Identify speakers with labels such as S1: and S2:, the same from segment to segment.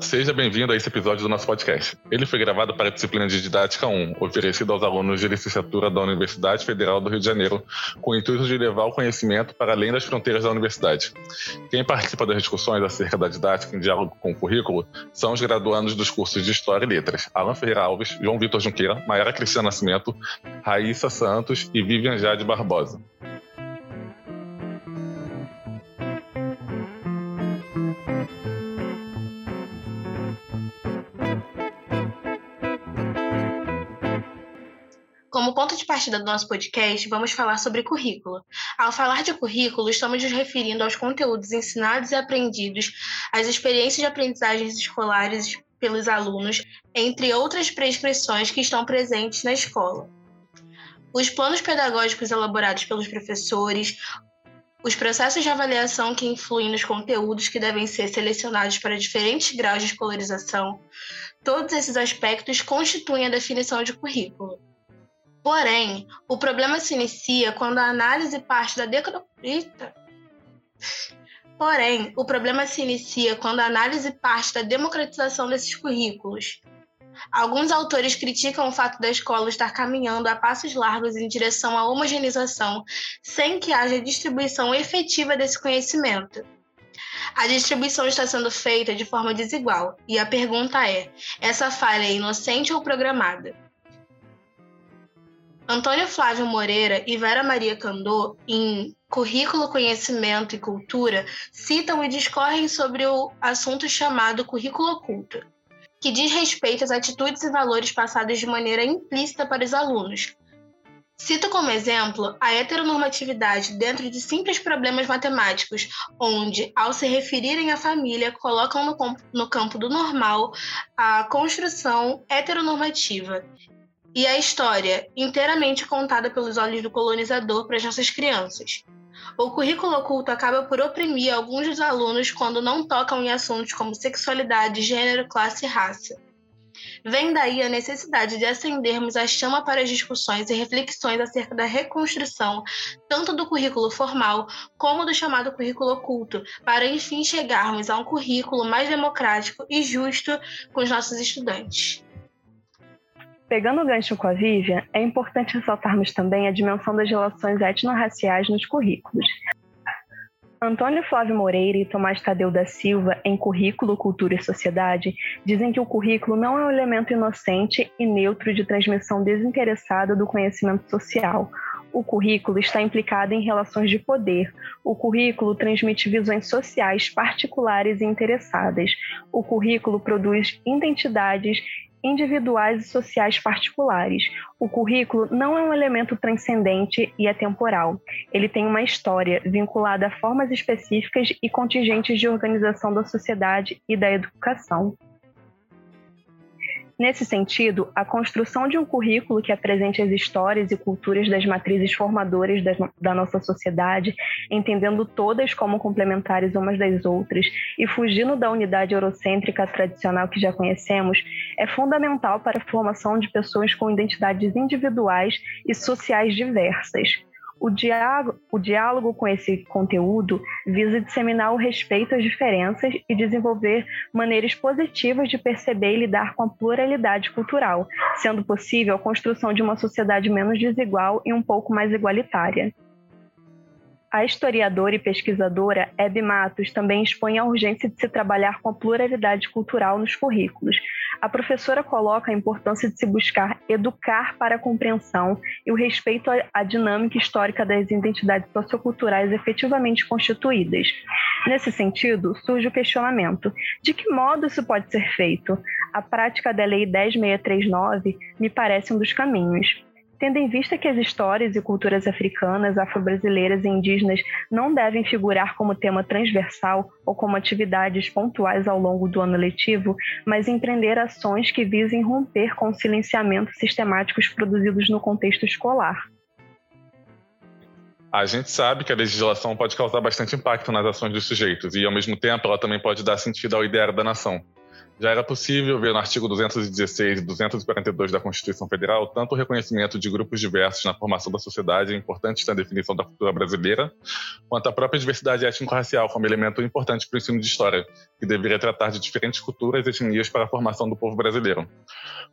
S1: Seja bem-vindo a esse episódio do nosso podcast. Ele foi gravado para a disciplina de Didática 1, oferecido aos alunos de licenciatura da Universidade Federal do Rio de Janeiro, com o intuito de levar o conhecimento para além das fronteiras da universidade. Quem participa das discussões acerca da didática em diálogo com o currículo são os graduandos dos cursos de História e Letras, Alan Ferreira Alves, João Vitor Junqueira, Maiara Cristina Nascimento, Raíssa Santos e Vivian Jade Barbosa.
S2: Como ponto de partida do nosso podcast, vamos falar sobre currículo. Ao falar de currículo, estamos nos referindo aos conteúdos ensinados e aprendidos, às experiências de aprendizagens escolares pelos alunos, entre outras prescrições que estão presentes na escola. Os planos pedagógicos elaborados pelos professores, os processos de avaliação que influem nos conteúdos que devem ser selecionados para diferentes graus de escolarização, todos esses aspectos constituem a definição de currículo. Porém, o problema se inicia quando a análise parte da. Porém, o problema se inicia quando a análise parte da democratização desses currículos. Alguns autores criticam o fato da escola estar caminhando a passos largos em direção à homogeneização, sem que haja distribuição efetiva desse conhecimento. A distribuição está sendo feita de forma desigual, e a pergunta é: essa falha é inocente ou programada? Antônio Flávio Moreira e Vera Maria Candô, em Currículo, Conhecimento e Cultura, citam e discorrem sobre o assunto chamado currículo oculto, que diz respeito às atitudes e valores passados de maneira implícita para os alunos. Cito como exemplo a heteronormatividade dentro de simples problemas matemáticos, onde, ao se referirem à família, colocam no, no campo do normal a construção heteronormativa e a história inteiramente contada pelos olhos do colonizador para as nossas crianças. O currículo oculto acaba por oprimir alguns dos alunos quando não tocam em assuntos como sexualidade, gênero, classe e raça. Vem daí a necessidade de acendermos a chama para as discussões e reflexões acerca da reconstrução, tanto do currículo formal como do chamado currículo oculto, para enfim chegarmos a um currículo mais democrático e justo com os nossos estudantes.
S3: Pegando o gancho com a Vivian, é importante ressaltarmos também a dimensão das relações etnorraciais nos currículos. Antônio Flávio Moreira e Tomás Tadeu da Silva, em Currículo, Cultura e Sociedade, dizem que o currículo não é um elemento inocente e neutro de transmissão desinteressada do conhecimento social. O currículo está implicado em relações de poder. O currículo transmite visões sociais particulares e interessadas. O currículo produz identidades individuais e sociais particulares. O currículo não é um elemento transcendente e atemporal. Ele tem uma história vinculada a formas específicas e contingentes de organização da sociedade e da educação. Nesse sentido, a construção de um currículo que apresente as histórias e culturas das matrizes formadoras da, nossa sociedade, entendendo todas como complementares umas das outras e fugindo da unidade eurocêntrica tradicional que já conhecemos, é fundamental para a formação de pessoas com identidades individuais e sociais diversas, o diálogo, o diálogo com esse conteúdo visa disseminar o respeito às diferenças e desenvolver maneiras positivas de perceber e lidar com a pluralidade cultural, sendo possível a construção de uma sociedade menos desigual e um pouco mais igualitária. A historiadora e pesquisadora Hebe Matos também expõe a urgência de se trabalhar com a pluralidade cultural nos currículos. A professora coloca a importância de se buscar educar para a compreensão e o respeito à dinâmica histórica das identidades socioculturais efetivamente constituídas. Nesse sentido, surge o questionamento: de que modo isso pode ser feito? A prática da Lei 10639 me parece um dos caminhos. Tendo em vista que as histórias e culturas africanas, afro-brasileiras e indígenas não devem figurar como tema transversal ou como atividades pontuais ao longo do ano letivo, mas empreender ações que visem romper com silenciamentos sistemáticos produzidos no contexto escolar.
S1: A gente sabe que a legislação pode causar bastante impacto nas ações dos sujeitos e, ao mesmo tempo, ela também pode dar sentido ao ideário da nação. Já era possível ver no artigo 216 e 242 da Constituição Federal tanto o reconhecimento de grupos diversos na formação da sociedade, importantes na definição da cultura brasileira, quanto a própria diversidade étnico-racial como elemento importante para o ensino de história, que deveria tratar de diferentes culturas e etnias para a formação do povo brasileiro.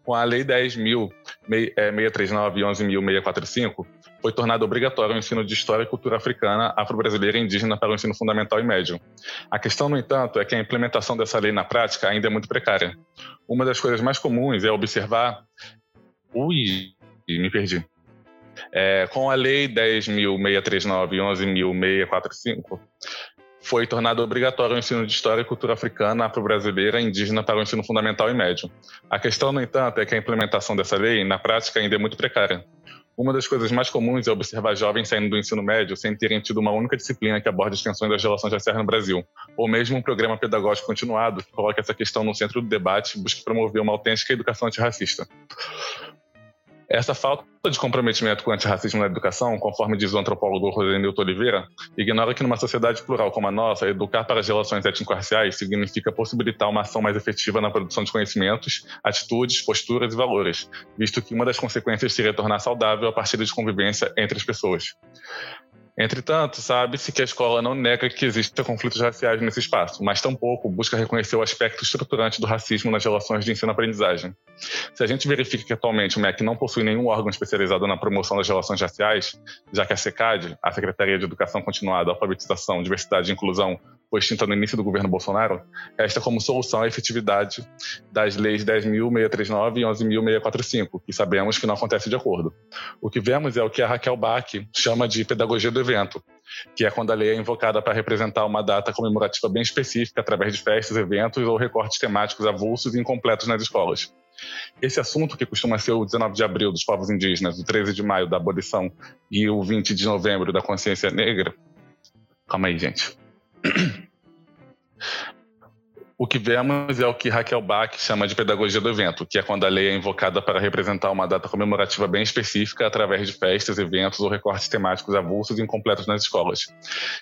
S1: Com a Lei 10.639 e 11.645, foi tornado obrigatório o ensino de história e cultura africana, afro-brasileira e indígena para o ensino fundamental e médio. A questão, no entanto, é que a implementação dessa lei na prática ainda é muito precária. Uma das coisas mais comuns é observar. Ui, me perdi. É, com a Lei 10.639 e 11.645, foi tornado obrigatório o ensino de história e cultura africana, afro-brasileira e indígena para o ensino fundamental e médio. A questão, no entanto, é que a implementação dessa lei, na prática, ainda é muito precária. Uma das coisas mais comuns é observar jovens saindo do ensino médio sem terem tido uma única disciplina que aborde as tensões das relações raciais no Brasil, ou mesmo um programa pedagógico continuado que coloque essa questão no centro do debate e busque promover uma autêntica educação antirracista. Essa falta de comprometimento com o antirracismo na educação, conforme diz o antropólogo Rosenilton Oliveira, ignora que numa sociedade plural como a nossa, educar para as relações étnico-raciais significa possibilitar uma ação mais efetiva na produção de conhecimentos, atitudes, posturas e valores, visto que uma das consequências seria tornar saudável a partir de convivência entre as pessoas. Entretanto, sabe-se que a escola não nega que existam conflitos raciais nesse espaço, mas tampouco busca reconhecer o aspecto estruturante do racismo nas relações de ensino-aprendizagem. Se a gente verifica que atualmente o MEC não possui nenhum órgão especializado na promoção das relações raciais, já que a SECAD, a Secretaria de Educação Continuada, Alfabetização, Diversidade e Inclusão, foi extinta no início do governo Bolsonaro, resta como solução a efetividade das leis 10.639 e 11.645, que sabemos que não acontece de acordo. O que vemos é o que a Raquel Bach chama de pedagogia do evento, que é quando a lei é invocada para representar uma data comemorativa bem específica através de festas, eventos ou recortes temáticos avulsos e incompletos nas escolas. Esse assunto, que costuma ser o 19 de abril dos povos indígenas, o 13 de maio da abolição e o 20 de novembro da consciência negra. Calma aí, gente. O que vemos é o que Raquel Bach chama de pedagogia do evento, que é quando a lei é invocada para representar uma data comemorativa bem específica através de festas, eventos ou recortes temáticos avulsos e incompletos nas escolas.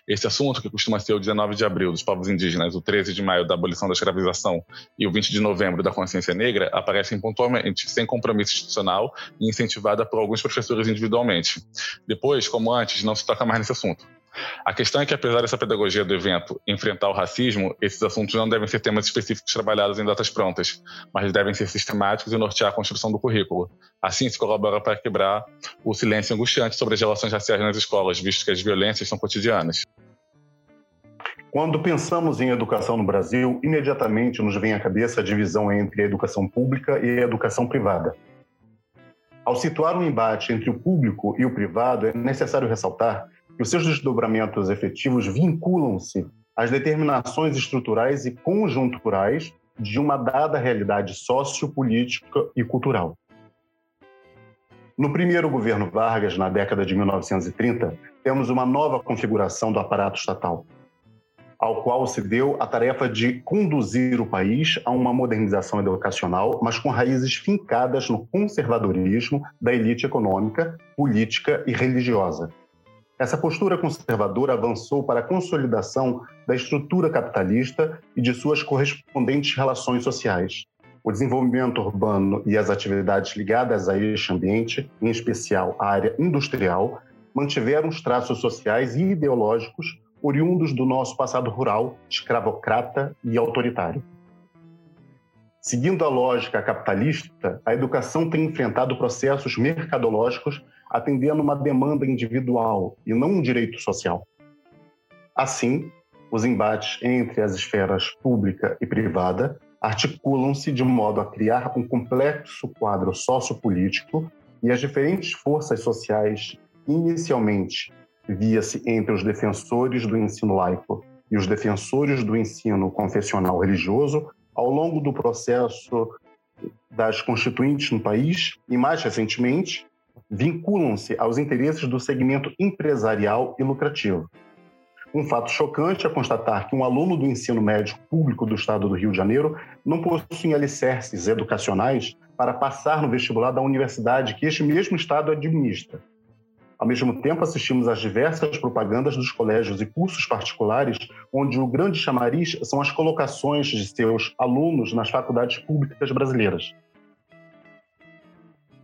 S1: Esse assunto, que costuma ser o 19 de abril dos povos indígenas, o 13 de maio da abolição da escravização e o 20 de novembro da consciência negra, aparecem pontualmente, sem compromisso institucional e incentivada por alguns professores individualmente. Depois, como antes, não se toca mais nesse assunto. A questão é que, apesar dessa pedagogia do evento enfrentar o racismo, esses assuntos não devem ser temas específicos trabalhados em datas prontas, mas devem ser sistemáticos e nortear a construção do currículo. Assim, se colabora para quebrar o silêncio angustiante sobre as relações raciais nas escolas, visto que as violências são cotidianas.
S4: Quando pensamos em educação no Brasil, imediatamente nos vem à cabeça a divisão entre a educação pública e a educação privada. Ao situar um embate entre o público e o privado, é necessário ressaltar os seus desdobramentos efetivos vinculam-se às determinações estruturais e conjunturais de uma dada realidade sociopolítica e cultural. No primeiro governo Vargas, na década de 1930, temos uma nova configuração do aparato estatal, ao qual se deu a tarefa de conduzir o país a uma modernização educacional, mas com raízes fincadas no conservadorismo da elite econômica, política e religiosa essa postura conservadora avançou para a consolidação da estrutura capitalista e de suas correspondentes relações sociais. O desenvolvimento urbano e as atividades ligadas a este ambiente, em especial a área industrial, mantiveram os traços sociais e ideológicos oriundos do nosso passado rural, escravocrata e autoritário. Seguindo a lógica capitalista, a educação tem enfrentado processos mercadológicos atendendo uma demanda individual e não um direito social. Assim, os embates entre as esferas pública e privada articulam-se de modo a criar um complexo quadro sociopolítico e as diferentes forças sociais, inicialmente via-se entre os defensores do ensino laico e os defensores do ensino confessional religioso, ao longo do processo das constituintes no país e, mais recentemente, vinculam-se aos interesses do segmento empresarial e lucrativo. Um fato chocante é constatar que um aluno do ensino médio público do estado do Rio de Janeiro não possui alicerces educacionais para passar no vestibular da universidade que este mesmo estado administra. Ao mesmo tempo, assistimos às diversas propagandas dos colégios e cursos particulares, onde o grande chamariz são as colocações de seus alunos nas faculdades públicas brasileiras.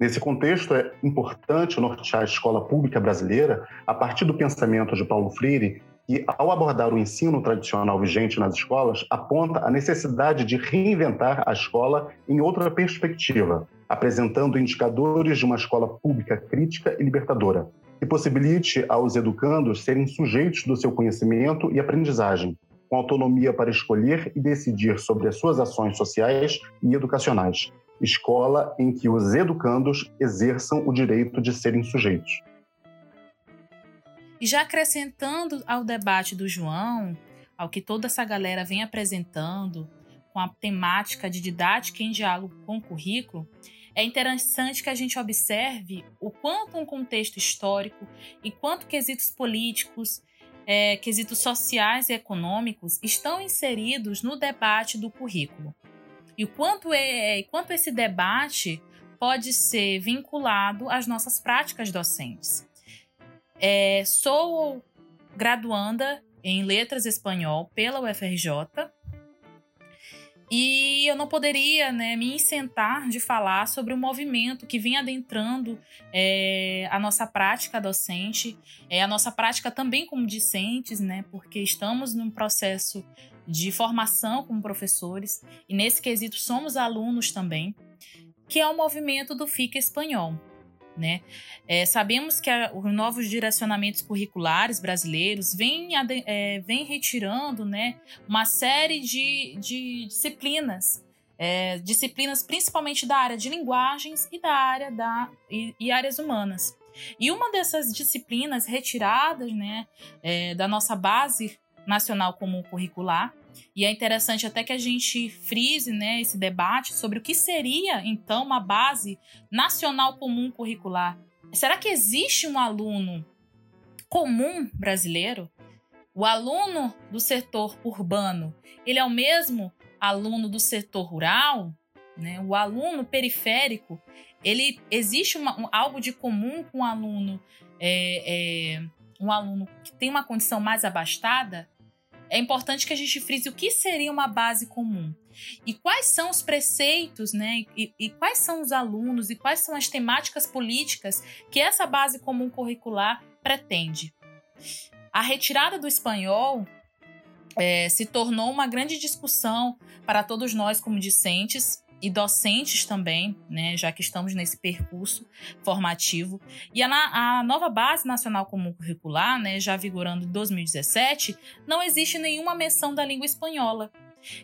S4: Nesse contexto, é importante nortear a escola pública brasileira a partir do pensamento de Paulo Freire, que, ao abordar o ensino tradicional vigente nas escolas, aponta a necessidade de reinventar a escola em outra perspectiva, apresentando indicadores de uma escola pública crítica e libertadora, que possibilite aos educandos serem sujeitos do seu conhecimento e aprendizagem, com autonomia para escolher e decidir sobre as suas ações sociais e educacionais. Escola em que os educandos exerçam o direito de serem sujeitos.
S5: E já acrescentando ao debate do João, ao que toda essa galera vem apresentando, com a temática de didática em diálogo com o currículo, é interessante que a gente observe o quanto um contexto histórico e quanto quesitos políticos, é, quesitos sociais e econômicos estão inseridos no debate do currículo. E o quanto, é, quanto esse debate pode ser vinculado às nossas práticas docentes. É, sou graduanda em Letras Espanhol pela UFRJ e eu não poderia né, me isentar de falar sobre o movimento que vem adentrando é, a nossa prática docente, é, a nossa prática também como discentes, né, porque estamos num processo de formação como professores e nesse quesito somos alunos também, que é o movimento do FICA Espanhol. Né? É, sabemos que a, os novos direcionamentos curriculares brasileiros vêm, é, retirando né, uma série de, de disciplinas, é, disciplinas principalmente da área de linguagens e da área da, e, e áreas humanas. E uma dessas disciplinas retiradas né, é, da nossa base nacional comum curricular e é interessante até que a gente frise né, esse debate sobre o que seria, então, uma base nacional comum curricular. Será que existe um aluno comum brasileiro? O aluno do setor urbano, ele é o mesmo aluno do setor rural? Né? O aluno periférico, ele existe uma, um, algo de comum com o aluno, é, é, um aluno que tem uma condição mais abastada? É importante que a gente frise o que seria uma base comum e quais são os preceitos, né? E, e, quais são os alunos e quais são as temáticas políticas que essa base comum curricular pretende. A retirada do espanhol é, se tornou uma grande discussão para todos nós como discentes e docentes também, né, já que estamos nesse percurso formativo. E a, a nova Base Nacional Comum Curricular, né, já vigorando em 2017, não existe nenhuma menção da língua espanhola.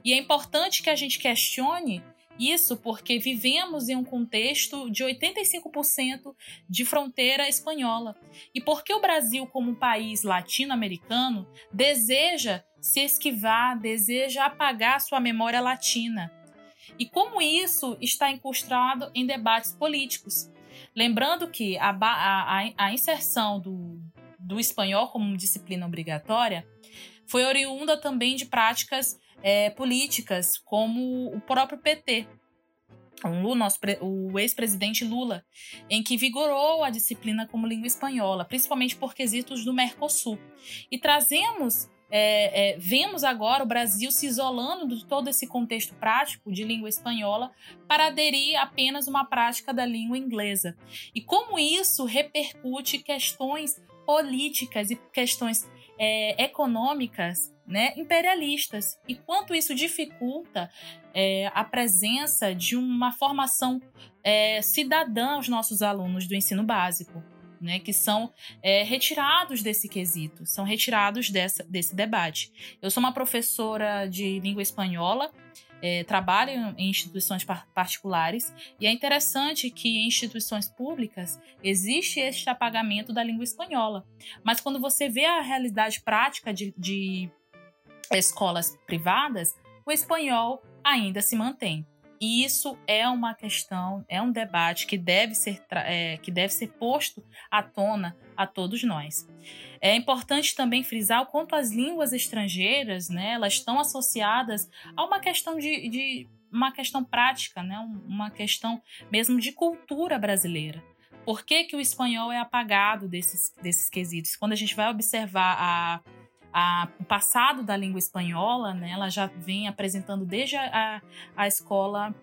S5: E é importante que a gente questione isso porque vivemos em um contexto de 85% de fronteira espanhola. E porque o Brasil, como um país latino-americano, deseja se esquivar, deseja apagar sua memória latina e como isso está incrustado em debates políticos. Lembrando que a, a, a inserção do, do espanhol como disciplina obrigatória foi oriunda também de práticas é, políticas, como o próprio PT, o, o ex-presidente Lula, em que vigorou a disciplina como língua espanhola, principalmente por quesitos do Mercosul. E trazemos é, é, vemos agora o Brasil se isolando de todo esse contexto prático de língua espanhola para aderir apenas uma prática da língua inglesa. E como isso repercute questões políticas e questões é, econômicas né, imperialistas e quanto isso dificulta é, a presença de uma formação é, cidadã aos nossos alunos do ensino básico né, que são é, retirados desse quesito, são retirados dessa, desse debate. Eu sou uma professora de língua espanhola, é, trabalho em instituições par particulares e é interessante que em instituições públicas existe este apagamento da língua espanhola. Mas quando você vê a realidade prática de, de escolas privadas, o espanhol ainda se mantém. E isso é uma questão, é um debate que deve ser, é, que deve ser posto à tona a todos nós. É importante também frisar o quanto as línguas estrangeiras, né, elas estão associadas a uma questão de, de uma questão prática, né, uma questão mesmo de cultura brasileira Por que, que o espanhol é apagado desses, desses quesitos? Quando a gente vai observar a, a, o passado da língua espanhola, né, ela já vem apresentando desde a, a escola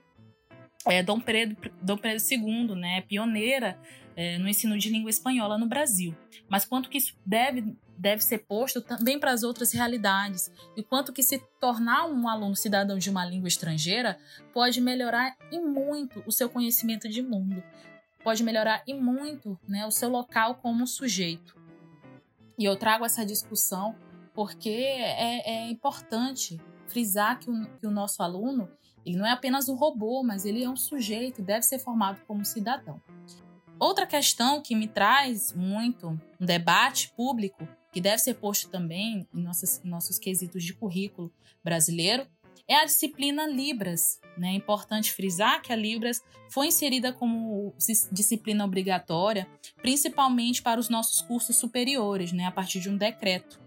S5: é, Dom, Pedro, Dom Pedro II, né, pioneira é, no ensino de língua espanhola no Brasil. Mas quanto que isso deve, deve ser posto também para as outras realidades e quanto que se tornar um aluno cidadão de uma língua estrangeira pode melhorar e muito o seu conhecimento de mundo, pode melhorar e muito né, o seu local como sujeito. E eu trago essa discussão porque é, é importante frisar que o, que o nosso aluno ele não é apenas um robô, mas ele é um sujeito, deve ser formado como cidadão. Outra questão que me traz muito um debate público, que deve ser posto também em, nossas, em nossos quesitos de currículo brasileiro, é a disciplina Libras. Né? É importante frisar que a Libras foi inserida como disciplina obrigatória, principalmente para os nossos cursos superiores, né? a partir de um decreto.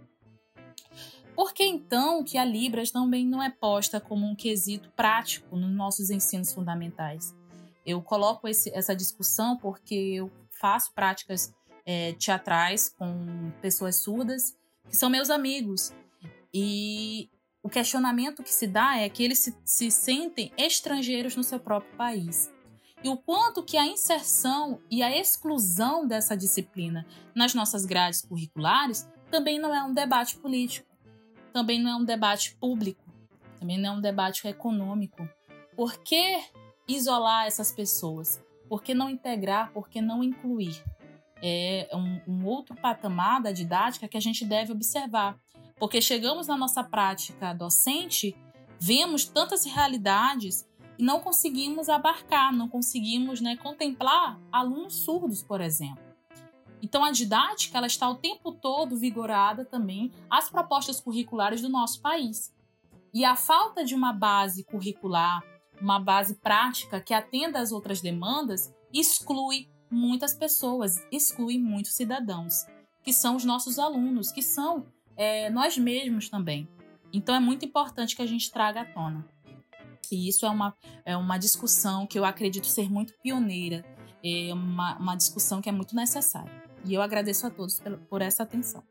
S5: Por que então que a Libras também não é posta como um quesito prático nos nossos ensinos fundamentais? Eu coloco esse, essa discussão porque eu faço práticas é, teatrais com pessoas surdas que são meus amigos. E o questionamento que se dá é que eles se, se sentem estrangeiros no seu próprio país. E o quanto que a inserção e a exclusão dessa disciplina nas nossas grades curriculares também não é um debate político também não é um debate público, também não é um debate econômico. Por que isolar essas pessoas? Por que não integrar? Por que não incluir? É um, um outro patamar da didática que a gente deve observar. Porque chegamos na nossa prática docente, vemos tantas realidades e não conseguimos abarcar, não conseguimos né, contemplar alunos surdos, por exemplo. Então a didática ela está o tempo todo vigorada também às propostas curriculares do nosso país. E a falta de uma base curricular, uma base prática que atenda às outras demandas, exclui muitas pessoas, exclui muitos cidadãos, que são os nossos alunos, que são é, nós mesmos também. Então é muito importante que a gente traga à tona. E isso é uma, é uma discussão que eu acredito ser muito pioneira, é uma, uma discussão que é muito necessária. E eu agradeço a todos por essa atenção.